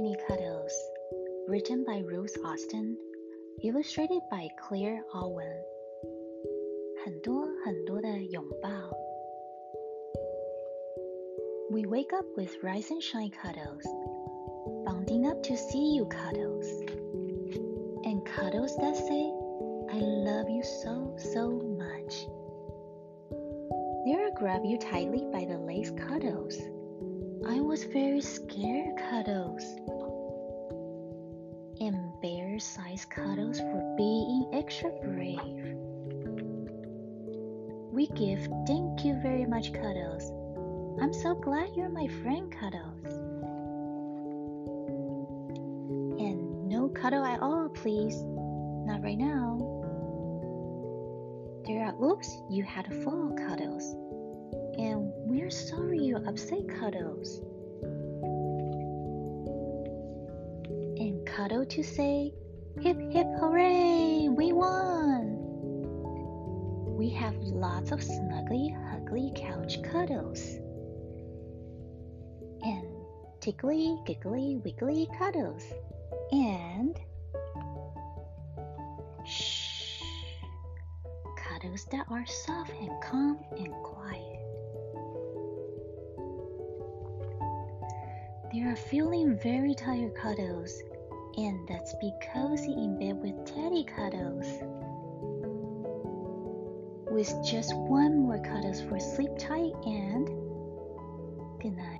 Many Cuddles, written by Ruth Austin, illustrated by Claire Owen. 很多很多的拥抱。We wake up with Rise and Shine cuddles, bounding up to see you cuddles, and cuddles that say, I love you so, so much. There I grab you tightly by the lace cuddles. I was very scared, Cuddles. Sized cuddles for being extra brave. We give thank you very much cuddles. I'm so glad you're my friend cuddles. And no cuddle at all, please. Not right now. There are oops, you had a fall cuddles. And we're sorry you upset cuddles. And cuddle to say, hip hip hooray, we won! We have lots of snuggly, huggly couch cuddles. And tickly, giggly, wiggly cuddles. And shh, cuddles that are soft and calm and quiet. They are feeling very tired cuddles, and that's be cozy in bed with teddy cuddles. With just one more cuddles for sleep tight and good night.